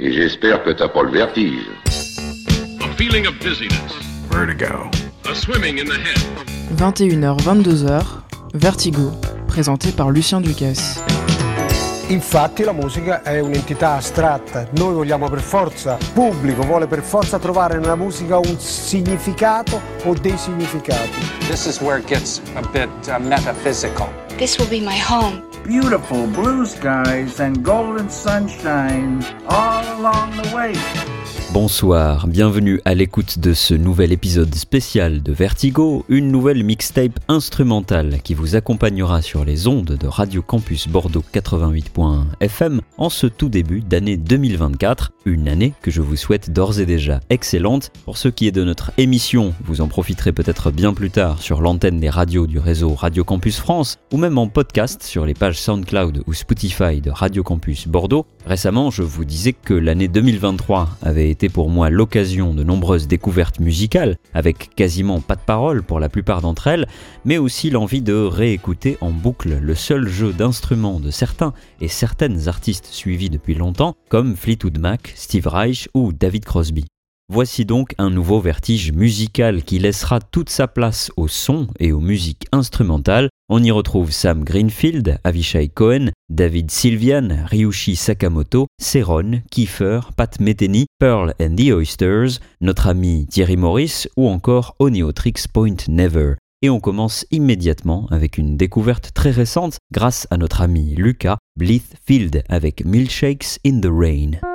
Et j'espère que t'as pas le vertige. A feeling of dizziness. Vertigo. A swimming in the head. 21h, 22h, Vertigo, présenté par Lucien Ducasse. Infatti la musica è un'entità astratta, noi vogliamo per forza, il pubblico vuole per forza trovare nella musica un significato o dei significati. This is where it gets a bit uh, metaphysical. This will be my home. Beautiful blue skies and golden sunshine all along the way. Bonsoir, bienvenue à l'écoute de ce nouvel épisode spécial de Vertigo, une nouvelle mixtape instrumentale qui vous accompagnera sur les ondes de Radio Campus Bordeaux 88.1 FM en ce tout début d'année 2024, une année que je vous souhaite d'ores et déjà excellente. Pour ce qui est de notre émission, vous en profiterez peut-être bien plus tard sur l'antenne des radios du réseau Radio Campus France ou même en podcast sur les pages SoundCloud ou Spotify de Radio Campus Bordeaux. Récemment, je vous disais que l'année 2023 avait été pour moi l'occasion de nombreuses découvertes musicales, avec quasiment pas de paroles pour la plupart d'entre elles, mais aussi l'envie de réécouter en boucle le seul jeu d'instruments de certains et certaines artistes suivis depuis longtemps, comme Fleetwood Mac, Steve Reich ou David Crosby. Voici donc un nouveau vertige musical qui laissera toute sa place au son et aux musiques instrumentales. On y retrouve Sam Greenfield, Avishai Cohen, David Sylvian, Ryushi Sakamoto, Ceron, Kiefer, Pat Metheny, Pearl and the Oysters, notre ami Thierry Morris ou encore Oniotrix Point Never. Et on commence immédiatement avec une découverte très récente grâce à notre ami Lucas Bleathfield avec Milkshakes in the Rain.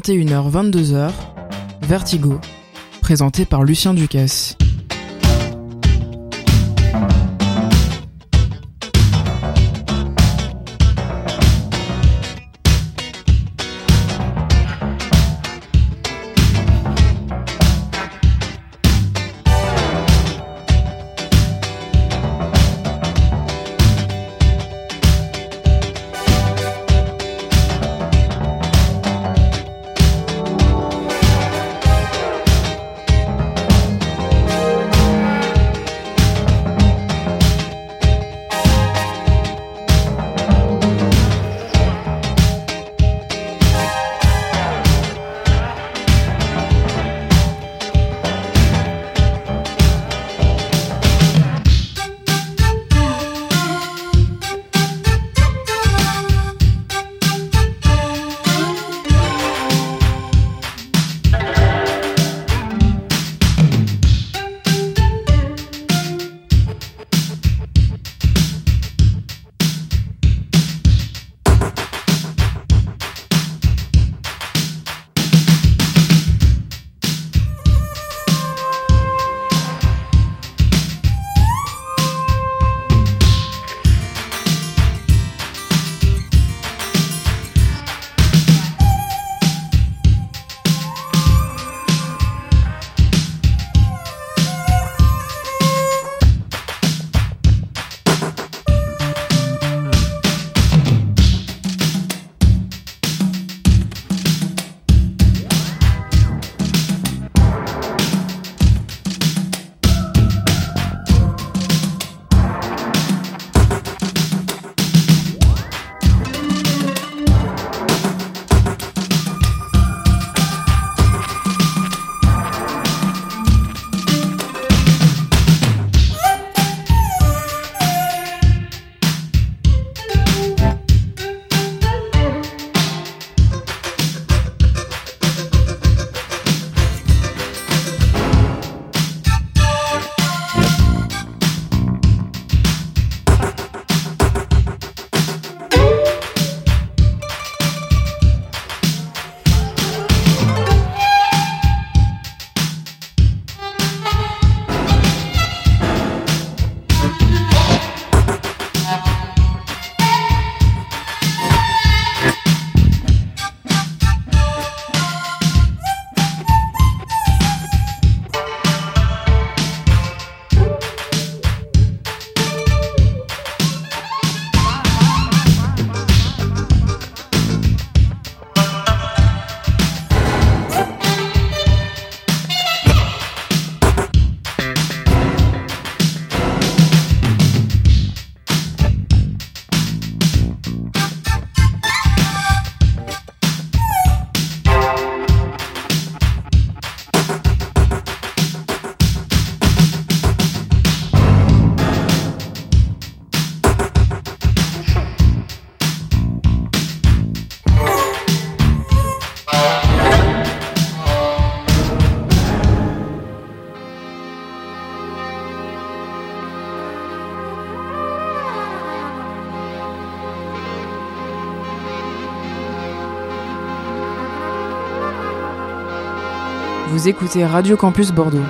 21h-22h, Vertigo, présenté par Lucien Ducasse. Vous écoutez Radio Campus Bordeaux.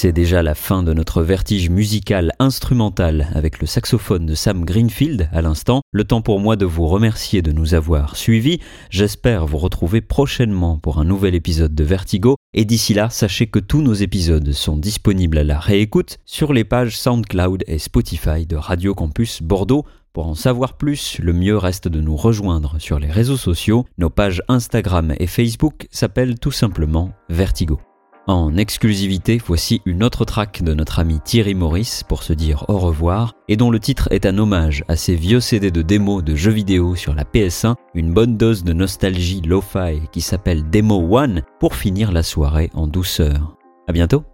C'est déjà la fin de notre vertige musical instrumental avec le saxophone de Sam Greenfield à l'instant. Le temps pour moi de vous remercier de nous avoir suivis. J'espère vous retrouver prochainement pour un nouvel épisode de Vertigo. Et d'ici là, sachez que tous nos épisodes sont disponibles à la réécoute sur les pages SoundCloud et Spotify de Radio Campus Bordeaux. Pour en savoir plus, le mieux reste de nous rejoindre sur les réseaux sociaux. Nos pages Instagram et Facebook s'appellent tout simplement Vertigo. En exclusivité, voici une autre track de notre ami Thierry Maurice pour se dire au revoir et dont le titre est un hommage à ces vieux CD de démos de jeux vidéo sur la PS1, une bonne dose de nostalgie lo-fi qui s'appelle Demo One pour finir la soirée en douceur. À bientôt!